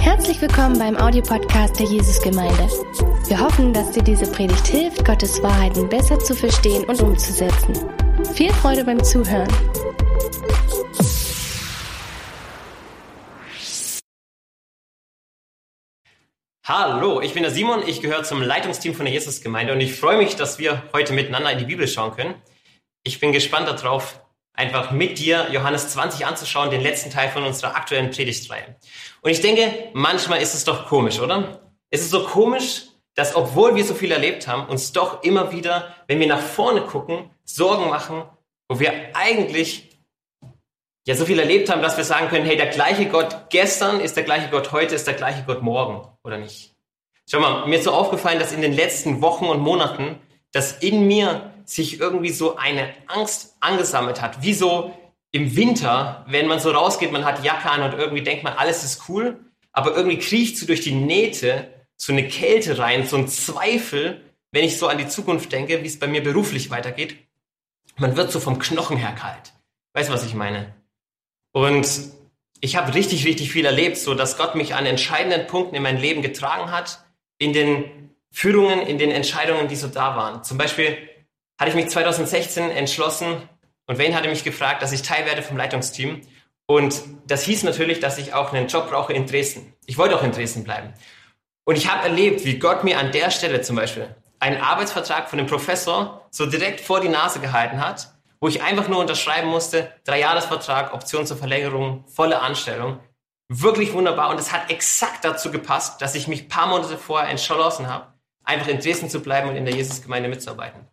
Herzlich willkommen beim Audiopodcast der Jesusgemeinde. Wir hoffen, dass dir diese Predigt hilft, Gottes Wahrheiten besser zu verstehen und umzusetzen. Viel Freude beim Zuhören. Hallo, ich bin der Simon, ich gehöre zum Leitungsteam von der Jesusgemeinde und ich freue mich, dass wir heute miteinander in die Bibel schauen können. Ich bin gespannt darauf, einfach mit dir Johannes 20 anzuschauen, den letzten Teil von unserer aktuellen Predigtreihe. Und ich denke, manchmal ist es doch komisch, oder? Es ist so komisch, dass obwohl wir so viel erlebt haben, uns doch immer wieder, wenn wir nach vorne gucken, Sorgen machen, wo wir eigentlich ja so viel erlebt haben, dass wir sagen können, hey, der gleiche Gott gestern ist der gleiche Gott heute, ist der gleiche Gott morgen, oder nicht? Schau mal, mir ist so aufgefallen, dass in den letzten Wochen und Monaten, dass in mir sich irgendwie so eine Angst angesammelt hat, wie so im Winter, wenn man so rausgeht, man hat Jacke an und irgendwie denkt man, alles ist cool, aber irgendwie kriecht so durch die Nähte so eine Kälte rein, so ein Zweifel, wenn ich so an die Zukunft denke, wie es bei mir beruflich weitergeht. Man wird so vom Knochen her kalt. Weißt du, was ich meine? Und ich habe richtig, richtig viel erlebt, so dass Gott mich an entscheidenden Punkten in mein Leben getragen hat, in den Führungen, in den Entscheidungen, die so da waren. Zum Beispiel hatte ich mich 2016 entschlossen und Wayne hatte mich gefragt, dass ich Teil werde vom Leitungsteam. Und das hieß natürlich, dass ich auch einen Job brauche in Dresden. Ich wollte auch in Dresden bleiben. Und ich habe erlebt, wie Gott mir an der Stelle zum Beispiel einen Arbeitsvertrag von dem Professor so direkt vor die Nase gehalten hat, wo ich einfach nur unterschreiben musste, Dreijahresvertrag, Option zur Verlängerung, volle Anstellung. Wirklich wunderbar. Und es hat exakt dazu gepasst, dass ich mich paar Monate vorher entschlossen habe, einfach in Dresden zu bleiben und in der Jesusgemeinde mitzuarbeiten.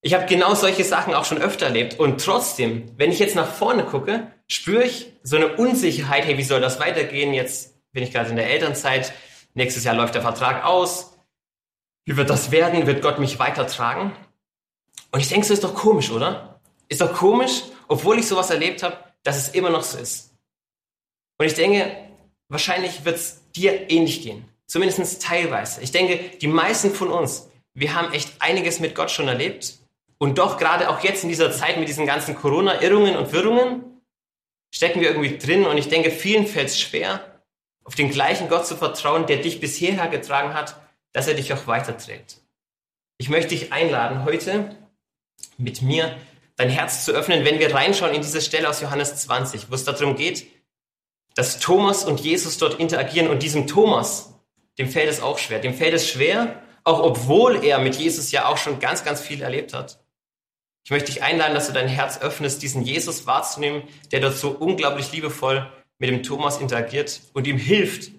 Ich habe genau solche Sachen auch schon öfter erlebt. Und trotzdem, wenn ich jetzt nach vorne gucke, spüre ich so eine Unsicherheit, hey, wie soll das weitergehen? Jetzt bin ich gerade in der Elternzeit. Nächstes Jahr läuft der Vertrag aus. Wie wird das werden? Wird Gott mich weitertragen? Und ich denke, so ist doch komisch, oder? Ist doch komisch, obwohl ich sowas erlebt habe, dass es immer noch so ist. Und ich denke, wahrscheinlich wird es dir ähnlich gehen. Zumindest teilweise. Ich denke, die meisten von uns, wir haben echt einiges mit Gott schon erlebt und doch gerade auch jetzt in dieser Zeit mit diesen ganzen Corona-Irrungen und Wirrungen stecken wir irgendwie drin und ich denke, vielen fällt es schwer, auf den gleichen Gott zu vertrauen, der dich bisher getragen hat, dass er dich auch weiterträgt. Ich möchte dich einladen, heute mit mir dein Herz zu öffnen, wenn wir reinschauen in diese Stelle aus Johannes 20, wo es darum geht, dass Thomas und Jesus dort interagieren und diesem Thomas, dem fällt es auch schwer. Dem fällt es schwer, auch obwohl er mit Jesus ja auch schon ganz, ganz viel erlebt hat. Ich möchte dich einladen, dass du dein Herz öffnest, diesen Jesus wahrzunehmen, der dort so unglaublich liebevoll mit dem Thomas interagiert und ihm hilft,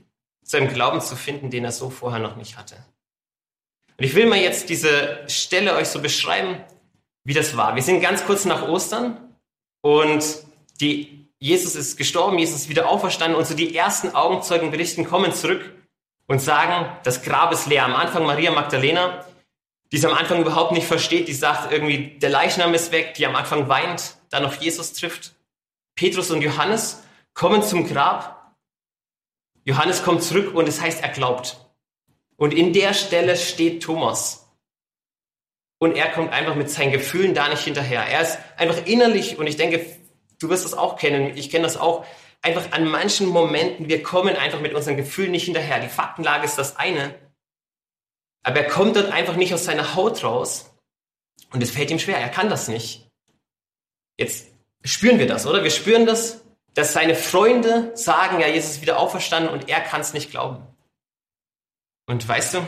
seinen Glauben zu finden, den er so vorher noch nicht hatte. Und ich will mal jetzt diese Stelle euch so beschreiben, wie das war. Wir sind ganz kurz nach Ostern und die, Jesus ist gestorben, Jesus ist wieder auferstanden und so die ersten Augenzeugenberichten kommen zurück und sagen, das Grab ist leer. Am Anfang Maria Magdalena, die es am Anfang überhaupt nicht versteht, die sagt irgendwie, der Leichnam ist weg, die am Anfang weint, dann auf Jesus trifft. Petrus und Johannes kommen zum Grab. Johannes kommt zurück und es heißt, er glaubt. Und in der Stelle steht Thomas. Und er kommt einfach mit seinen Gefühlen da nicht hinterher. Er ist einfach innerlich, und ich denke, du wirst das auch kennen, ich kenne das auch, einfach an manchen Momenten, wir kommen einfach mit unseren Gefühlen nicht hinterher. Die Faktenlage ist das eine, aber er kommt dort einfach nicht aus seiner Haut raus und es fällt ihm schwer. Er kann das nicht. Jetzt spüren wir das, oder? Wir spüren das, dass seine Freunde sagen, ja, Jesus ist wieder auferstanden und er kann es nicht glauben. Und weißt du,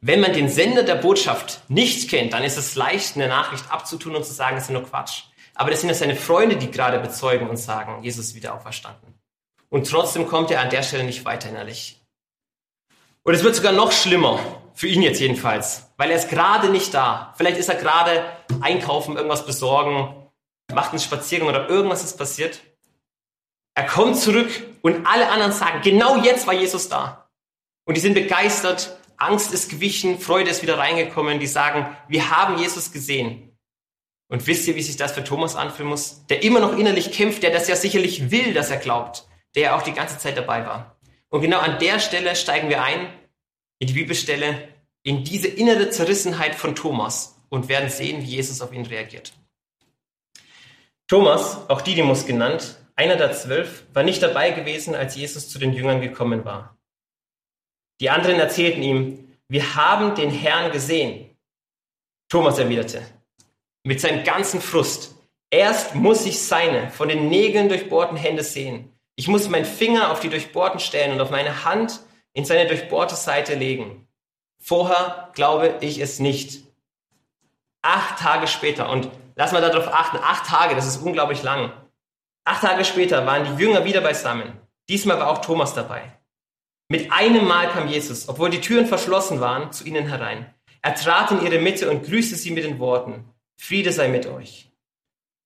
wenn man den Sender der Botschaft nicht kennt, dann ist es leicht, eine Nachricht abzutun und zu sagen, es ist nur Quatsch. Aber das sind ja seine Freunde, die gerade bezeugen und sagen, Jesus ist wieder auferstanden. Und trotzdem kommt er an der Stelle nicht weiter innerlich. Und es wird sogar noch schlimmer, für ihn jetzt jedenfalls, weil er ist gerade nicht da. Vielleicht ist er gerade einkaufen, irgendwas besorgen, macht einen Spaziergang oder irgendwas ist passiert. Er kommt zurück und alle anderen sagen, genau jetzt war Jesus da. Und die sind begeistert, Angst ist gewichen, Freude ist wieder reingekommen, die sagen, wir haben Jesus gesehen. Und wisst ihr, wie sich das für Thomas anfühlen muss? Der immer noch innerlich kämpft, der das ja sicherlich will, dass er glaubt, der ja auch die ganze Zeit dabei war. Und genau an der Stelle steigen wir ein in die Bibelstelle, in diese innere Zerrissenheit von Thomas und werden sehen, wie Jesus auf ihn reagiert. Thomas, auch Didymus genannt, einer der zwölf, war nicht dabei gewesen, als Jesus zu den Jüngern gekommen war. Die anderen erzählten ihm, wir haben den Herrn gesehen. Thomas erwiderte, mit seinem ganzen Frust, erst muss ich seine von den Nägeln durchbohrten Hände sehen. Ich muss meinen Finger auf die durchbohrten stellen und auf meine Hand in seine durchbohrte Seite legen. Vorher glaube ich es nicht. Acht Tage später, und lass mal darauf achten, acht Tage, das ist unglaublich lang. Acht Tage später waren die Jünger wieder beisammen. Diesmal war auch Thomas dabei. Mit einem Mal kam Jesus, obwohl die Türen verschlossen waren, zu ihnen herein. Er trat in ihre Mitte und grüßte sie mit den Worten, Friede sei mit euch.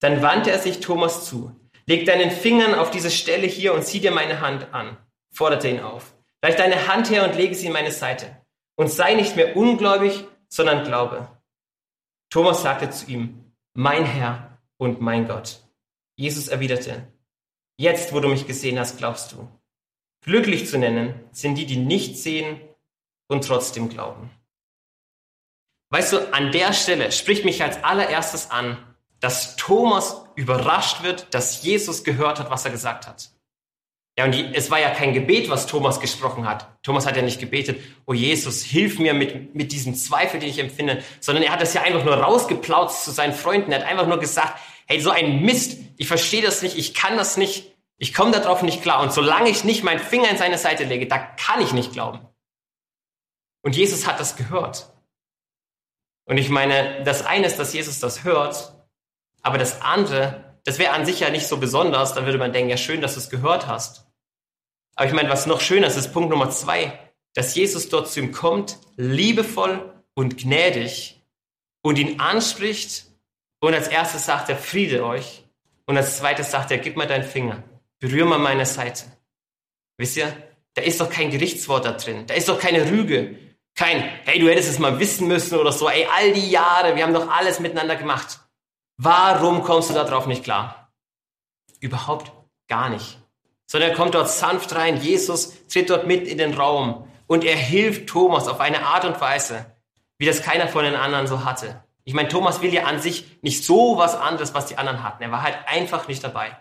Dann wandte er sich Thomas zu. Leg deinen Fingern auf diese Stelle hier und zieh dir meine Hand an, forderte ihn auf. Reich deine Hand her und lege sie in meine Seite. Und sei nicht mehr ungläubig, sondern glaube. Thomas sagte zu ihm, mein Herr und mein Gott. Jesus erwiderte, jetzt, wo du mich gesehen hast, glaubst du. Glücklich zu nennen sind die, die nicht sehen und trotzdem glauben. Weißt du, an der Stelle spricht mich als allererstes an, dass Thomas überrascht wird, dass Jesus gehört hat, was er gesagt hat. Ja, und die, es war ja kein Gebet, was Thomas gesprochen hat. Thomas hat ja nicht gebetet, oh Jesus, hilf mir mit, mit diesem Zweifel, den ich empfinde, sondern er hat das ja einfach nur rausgeplautzt zu seinen Freunden. Er hat einfach nur gesagt, hey, so ein Mist, ich verstehe das nicht, ich kann das nicht, ich komme darauf nicht klar. Und solange ich nicht meinen Finger in seine Seite lege, da kann ich nicht glauben. Und Jesus hat das gehört. Und ich meine, das eine ist, dass Jesus das hört, aber das andere, das wäre an sich ja nicht so besonders, da würde man denken, ja schön, dass du es gehört hast. Aber ich meine, was noch schöner ist, ist Punkt Nummer zwei, dass Jesus dort zu ihm kommt, liebevoll und gnädig und ihn anspricht und als erstes sagt er, Friede euch. Und als zweites sagt er, gib mir deinen Finger, berühr mal meine Seite. Wisst ihr, da ist doch kein Gerichtswort da drin, da ist doch keine Rüge, kein, hey, du hättest es mal wissen müssen oder so, ey, all die Jahre, wir haben doch alles miteinander gemacht. Warum kommst du da drauf nicht klar? Überhaupt gar nicht sondern er kommt dort sanft rein. Jesus tritt dort mit in den Raum und er hilft Thomas auf eine Art und Weise, wie das keiner von den anderen so hatte. Ich meine, Thomas will ja an sich nicht so was anderes, was die anderen hatten. Er war halt einfach nicht dabei.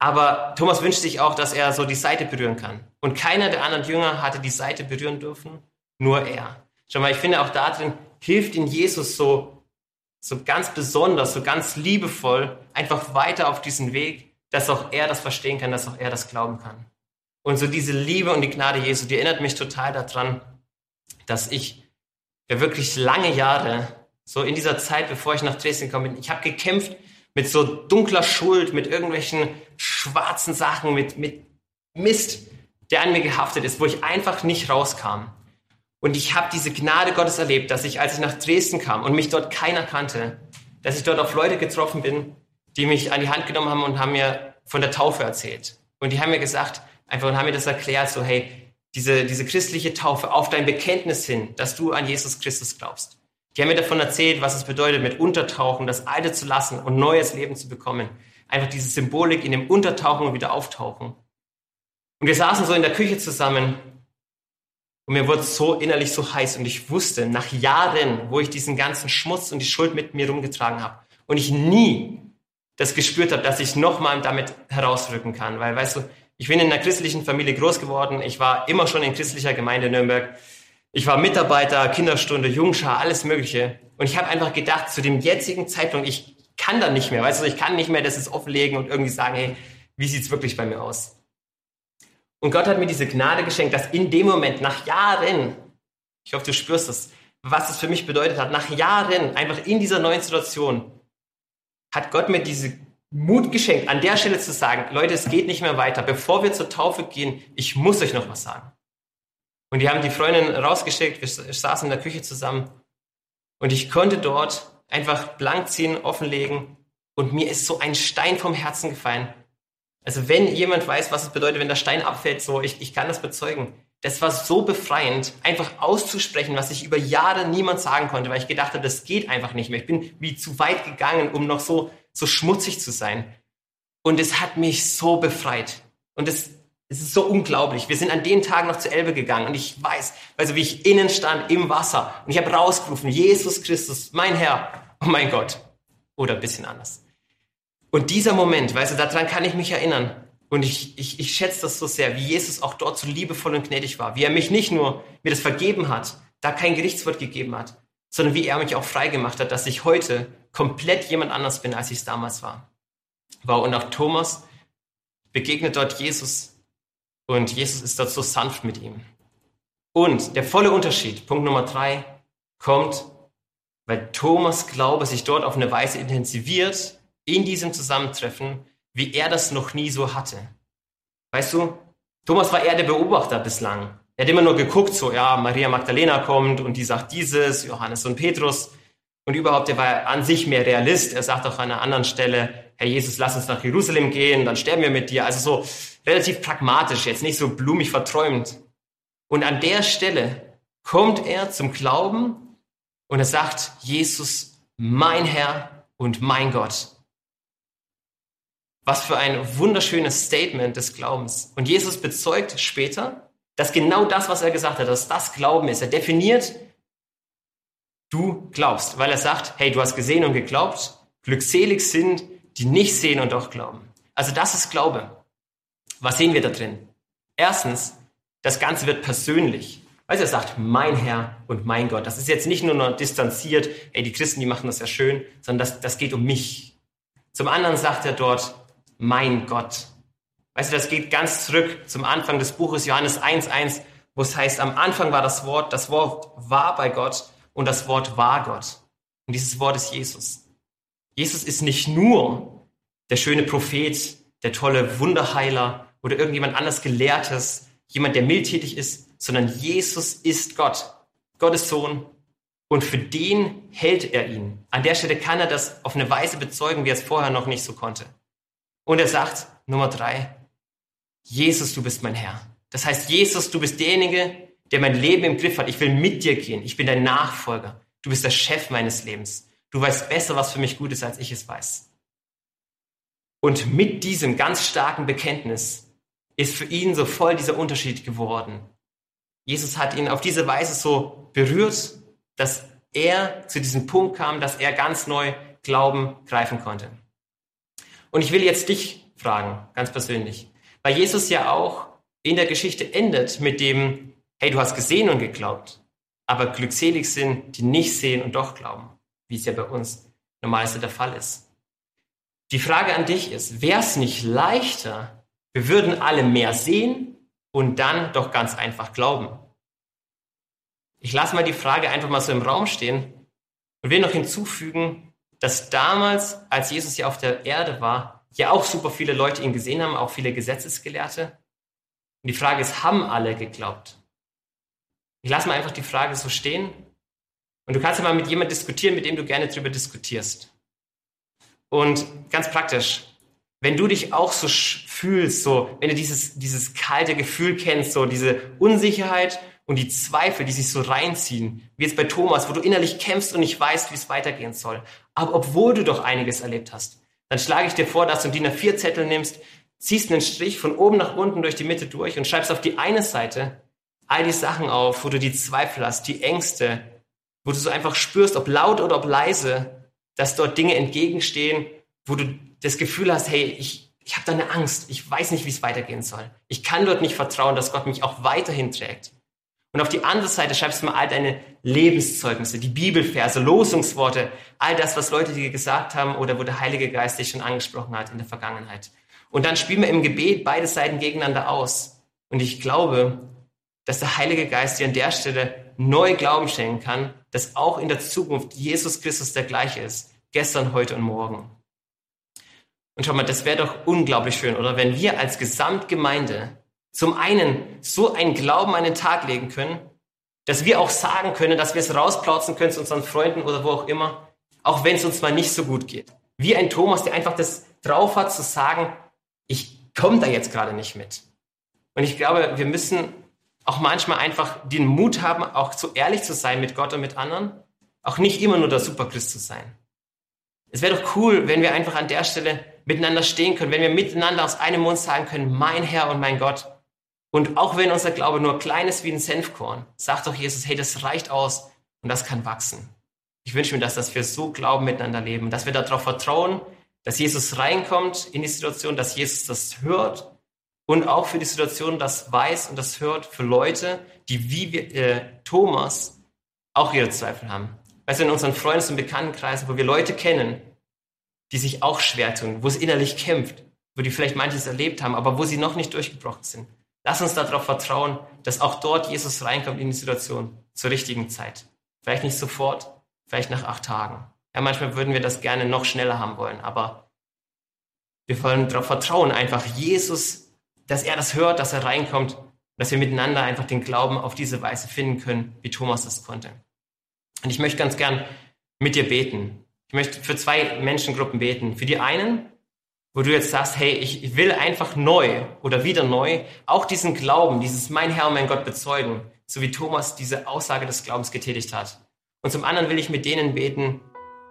Aber Thomas wünscht sich auch, dass er so die Seite berühren kann. Und keiner der anderen Jünger hatte die Seite berühren dürfen, nur er. Schau mal, ich finde auch da drin hilft ihn Jesus so, so ganz besonders, so ganz liebevoll einfach weiter auf diesen Weg, dass auch er das verstehen kann, dass auch er das glauben kann. Und so diese Liebe und die Gnade Jesu, die erinnert mich total daran, dass ich ja wirklich lange Jahre, so in dieser Zeit, bevor ich nach Dresden gekommen bin, ich habe gekämpft mit so dunkler Schuld, mit irgendwelchen schwarzen Sachen, mit, mit Mist, der an mir gehaftet ist, wo ich einfach nicht rauskam. Und ich habe diese Gnade Gottes erlebt, dass ich, als ich nach Dresden kam und mich dort keiner kannte, dass ich dort auf Leute getroffen bin, die mich an die Hand genommen haben und haben mir von der Taufe erzählt. Und die haben mir gesagt, einfach und haben mir das erklärt, so hey, diese, diese christliche Taufe auf dein Bekenntnis hin, dass du an Jesus Christus glaubst. Die haben mir davon erzählt, was es bedeutet, mit Untertauchen das Alte zu lassen und neues Leben zu bekommen. Einfach diese Symbolik in dem Untertauchen und wieder auftauchen. Und wir saßen so in der Küche zusammen und mir wurde so innerlich so heiß und ich wusste, nach Jahren, wo ich diesen ganzen Schmutz und die Schuld mit mir rumgetragen habe und ich nie das gespürt habe, dass ich nochmal damit herausrücken kann. Weil, weißt du, ich bin in einer christlichen Familie groß geworden. Ich war immer schon in christlicher Gemeinde in Nürnberg. Ich war Mitarbeiter, Kinderstunde, Jungschar, alles Mögliche. Und ich habe einfach gedacht, zu dem jetzigen Zeitpunkt, ich kann da nicht mehr. Weißt du, ich kann nicht mehr das ist offenlegen und irgendwie sagen, hey, wie sieht's wirklich bei mir aus? Und Gott hat mir diese Gnade geschenkt, dass in dem Moment, nach Jahren, ich hoffe, du spürst es, was es für mich bedeutet hat, nach Jahren, einfach in dieser neuen Situation, hat Gott mir diese Mut geschenkt, an der Stelle zu sagen, Leute, es geht nicht mehr weiter. Bevor wir zur Taufe gehen, ich muss euch noch was sagen. Und die haben die Freundin rausgeschickt, wir saßen in der Küche zusammen und ich konnte dort einfach blank ziehen, offenlegen und mir ist so ein Stein vom Herzen gefallen. Also wenn jemand weiß, was es bedeutet, wenn der Stein abfällt, so, ich, ich kann das bezeugen. Das war so befreiend, einfach auszusprechen, was ich über Jahre niemand sagen konnte, weil ich gedacht habe, das geht einfach nicht mehr. Ich bin wie zu weit gegangen, um noch so, so schmutzig zu sein. Und es hat mich so befreit. Und es, es ist so unglaublich. Wir sind an den Tagen noch zur Elbe gegangen und ich weiß, also wie ich innen stand im Wasser und ich habe rausgerufen, Jesus Christus, mein Herr, oh mein Gott. Oder ein bisschen anders. Und dieser Moment, weißt du, daran kann ich mich erinnern. Und ich, ich, ich schätze das so sehr, wie Jesus auch dort so liebevoll und gnädig war. Wie er mich nicht nur mir das vergeben hat, da kein Gerichtswort gegeben hat, sondern wie er mich auch frei gemacht hat, dass ich heute komplett jemand anders bin, als ich es damals war. Wow, und auch Thomas begegnet dort Jesus und Jesus ist dort so sanft mit ihm. Und der volle Unterschied, Punkt Nummer drei, kommt, weil Thomas Glaube sich dort auf eine Weise intensiviert in diesem Zusammentreffen, wie er das noch nie so hatte. Weißt du, Thomas war eher der Beobachter bislang. Er hat immer nur geguckt, so, ja, Maria Magdalena kommt und die sagt dieses, Johannes und Petrus. Und überhaupt, er war an sich mehr Realist. Er sagt auch an einer anderen Stelle, Herr Jesus, lass uns nach Jerusalem gehen, dann sterben wir mit dir. Also so relativ pragmatisch, jetzt nicht so blumig verträumt. Und an der Stelle kommt er zum Glauben und er sagt, Jesus, mein Herr und mein Gott. Was für ein wunderschönes Statement des Glaubens. Und Jesus bezeugt später, dass genau das, was er gesagt hat, dass das Glauben ist. Er definiert, du glaubst, weil er sagt, hey, du hast gesehen und geglaubt. Glückselig sind, die nicht sehen und doch glauben. Also das ist Glaube. Was sehen wir da drin? Erstens, das Ganze wird persönlich. Weil er sagt, mein Herr und mein Gott. Das ist jetzt nicht nur noch distanziert, ey, die Christen, die machen das ja schön, sondern das, das geht um mich. Zum anderen sagt er dort, mein Gott. Weißt du, das geht ganz zurück zum Anfang des Buches Johannes 1.1, wo es heißt, am Anfang war das Wort, das Wort war bei Gott und das Wort war Gott. Und dieses Wort ist Jesus. Jesus ist nicht nur der schöne Prophet, der tolle Wunderheiler oder irgendjemand anders Gelehrtes, jemand, der mildtätig ist, sondern Jesus ist Gott, Gottes Sohn. Und für den hält er ihn. An der Stelle kann er das auf eine Weise bezeugen, wie er es vorher noch nicht so konnte. Und er sagt, Nummer drei, Jesus, du bist mein Herr. Das heißt, Jesus, du bist derjenige, der mein Leben im Griff hat. Ich will mit dir gehen. Ich bin dein Nachfolger. Du bist der Chef meines Lebens. Du weißt besser, was für mich gut ist, als ich es weiß. Und mit diesem ganz starken Bekenntnis ist für ihn so voll dieser Unterschied geworden. Jesus hat ihn auf diese Weise so berührt, dass er zu diesem Punkt kam, dass er ganz neu Glauben greifen konnte. Und ich will jetzt dich fragen, ganz persönlich, weil Jesus ja auch in der Geschichte endet mit dem, hey, du hast gesehen und geglaubt, aber glückselig sind, die nicht sehen und doch glauben, wie es ja bei uns normalerweise der Fall ist. Die Frage an dich ist, wäre es nicht leichter, wir würden alle mehr sehen und dann doch ganz einfach glauben? Ich lasse mal die Frage einfach mal so im Raum stehen und will noch hinzufügen, dass damals, als Jesus ja auf der Erde war, ja auch super viele Leute ihn gesehen haben, auch viele Gesetzesgelehrte. Und die Frage ist, haben alle geglaubt? Ich lasse mal einfach die Frage so stehen. Und du kannst ja mal mit jemandem diskutieren, mit dem du gerne darüber diskutierst. Und ganz praktisch, wenn du dich auch so fühlst, so, wenn du dieses, dieses kalte Gefühl kennst, so diese Unsicherheit und die Zweifel, die sich so reinziehen, wie jetzt bei Thomas, wo du innerlich kämpfst und nicht weißt, wie es weitergehen soll. Aber obwohl du doch einiges erlebt hast, dann schlage ich dir vor, dass du einen DIN A4-Zettel nimmst, ziehst einen Strich von oben nach unten durch die Mitte durch und schreibst auf die eine Seite all die Sachen auf, wo du die Zweifel hast, die Ängste, wo du so einfach spürst, ob laut oder ob leise, dass dort Dinge entgegenstehen, wo du das Gefühl hast, hey, ich, ich habe da eine Angst, ich weiß nicht, wie es weitergehen soll. Ich kann dort nicht vertrauen, dass Gott mich auch weiterhin trägt. Und auf die andere Seite schreibst du mal all deine Lebenszeugnisse, die Bibelverse, Losungsworte, all das, was Leute dir gesagt haben oder wo der Heilige Geist dich schon angesprochen hat in der Vergangenheit. Und dann spielen wir im Gebet beide Seiten gegeneinander aus. Und ich glaube, dass der Heilige Geist dir an der Stelle neu Glauben schenken kann, dass auch in der Zukunft Jesus Christus der gleiche ist, gestern, heute und morgen. Und schau mal, das wäre doch unglaublich schön, oder? Wenn wir als Gesamtgemeinde zum einen so einen Glauben an den Tag legen können, dass wir auch sagen können, dass wir es rausplauzen können zu unseren Freunden oder wo auch immer, auch wenn es uns mal nicht so gut geht. Wie ein Thomas, der einfach das drauf hat zu sagen, ich komme da jetzt gerade nicht mit. Und ich glaube, wir müssen auch manchmal einfach den Mut haben, auch so ehrlich zu sein mit Gott und mit anderen, auch nicht immer nur der Superchrist zu sein. Es wäre doch cool, wenn wir einfach an der Stelle miteinander stehen können, wenn wir miteinander aus einem Mund sagen können, mein Herr und mein Gott, und auch wenn unser Glaube nur klein ist wie ein Senfkorn, sagt doch Jesus, hey, das reicht aus und das kann wachsen. Ich wünsche mir, dass, dass wir so Glauben miteinander leben, dass wir darauf vertrauen, dass Jesus reinkommt in die Situation, dass Jesus das hört und auch für die Situation das weiß und das hört für Leute, die wie wir, äh, Thomas auch ihre Zweifel haben. Weißt du, in unseren Freundes- und Bekanntenkreisen, wo wir Leute kennen, die sich auch schwer tun, wo es innerlich kämpft, wo die vielleicht manches erlebt haben, aber wo sie noch nicht durchgebrochen sind. Lass uns darauf vertrauen, dass auch dort Jesus reinkommt in die Situation zur richtigen Zeit. Vielleicht nicht sofort, vielleicht nach acht Tagen. Ja, manchmal würden wir das gerne noch schneller haben wollen, aber wir wollen darauf vertrauen, einfach Jesus, dass er das hört, dass er reinkommt, dass wir miteinander einfach den Glauben auf diese Weise finden können, wie Thomas das konnte. Und ich möchte ganz gern mit dir beten. Ich möchte für zwei Menschengruppen beten. Für die einen, wo du jetzt sagst, hey, ich will einfach neu oder wieder neu auch diesen Glauben, dieses mein Herr und mein Gott bezeugen, so wie Thomas diese Aussage des Glaubens getätigt hat. Und zum anderen will ich mit denen beten,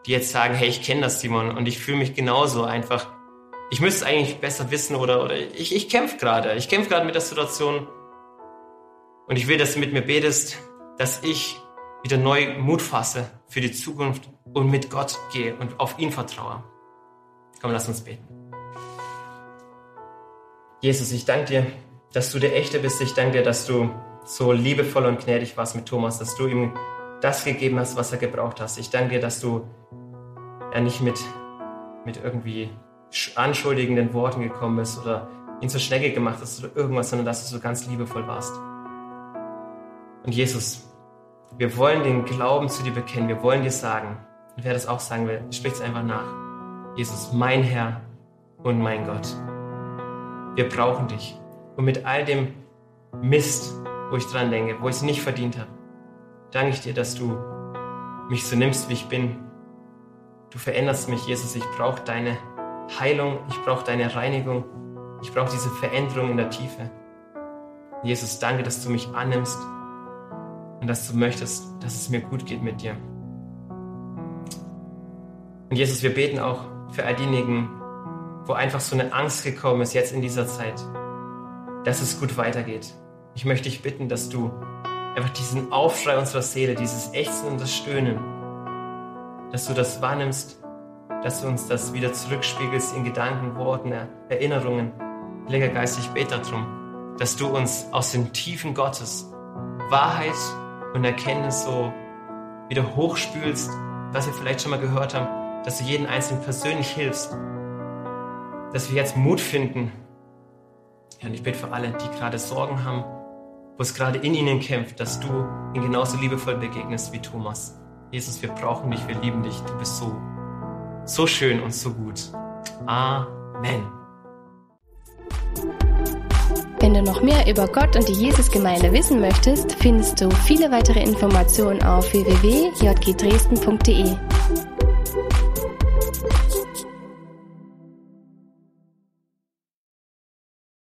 die jetzt sagen, hey, ich kenne das, Simon, und ich fühle mich genauso einfach. Ich müsste eigentlich besser wissen oder, oder ich, ich kämpfe gerade. Ich kämpfe gerade mit der Situation. Und ich will, dass du mit mir betest, dass ich wieder neu Mut fasse für die Zukunft und mit Gott gehe und auf ihn vertraue. Komm, lass uns beten. Jesus, ich danke dir, dass du der Echte bist. Ich danke dir, dass du so liebevoll und gnädig warst mit Thomas, dass du ihm das gegeben hast, was er gebraucht hast. Ich danke dir, dass du er nicht mit, mit irgendwie anschuldigenden Worten gekommen bist oder ihn zur Schnecke gemacht hast oder irgendwas, sondern dass du so ganz liebevoll warst. Und Jesus, wir wollen den Glauben zu dir bekennen. Wir wollen dir sagen, und wer das auch sagen will, spricht es einfach nach. Jesus, mein Herr und mein Gott. Wir brauchen dich. Und mit all dem Mist, wo ich dran denke, wo ich es nicht verdient habe, danke ich dir, dass du mich so nimmst, wie ich bin. Du veränderst mich, Jesus. Ich brauche deine Heilung, ich brauche deine Reinigung, ich brauche diese Veränderung in der Tiefe. Jesus, danke, dass du mich annimmst und dass du möchtest, dass es mir gut geht mit dir. Und Jesus, wir beten auch für all diejenigen, wo einfach so eine Angst gekommen ist jetzt in dieser Zeit, dass es gut weitergeht. Ich möchte dich bitten, dass du einfach diesen Aufschrei unserer Seele, dieses Ächzen und das Stöhnen, dass du das wahrnimmst, dass du uns das wieder zurückspiegelst in Gedanken, Worten, Erinnerungen. Heiliger Geist, ich bete darum, dass du uns aus den Tiefen Gottes Wahrheit und Erkenntnis so wieder hochspülst, was wir vielleicht schon mal gehört haben, dass du jeden Einzelnen persönlich hilfst, dass wir jetzt Mut finden. Ja, und ich bete für alle, die gerade Sorgen haben, wo es gerade in ihnen kämpft, dass du ihnen genauso liebevoll begegnest wie Thomas. Jesus, wir brauchen dich, wir lieben dich, du bist so, so schön und so gut. Amen. Wenn du noch mehr über Gott und die Jesusgemeinde wissen möchtest, findest du viele weitere Informationen auf www.jgdresden.de.